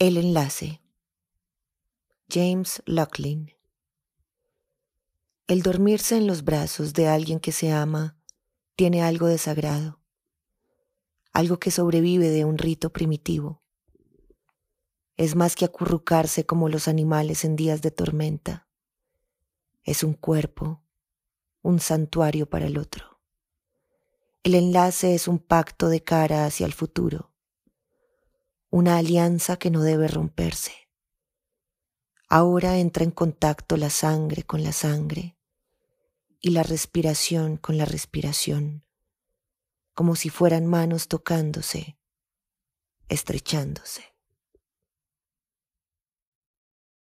El enlace. James Locklin. El dormirse en los brazos de alguien que se ama tiene algo de sagrado, algo que sobrevive de un rito primitivo. Es más que acurrucarse como los animales en días de tormenta. Es un cuerpo, un santuario para el otro. El enlace es un pacto de cara hacia el futuro una alianza que no debe romperse. Ahora entra en contacto la sangre con la sangre y la respiración con la respiración, como si fueran manos tocándose, estrechándose.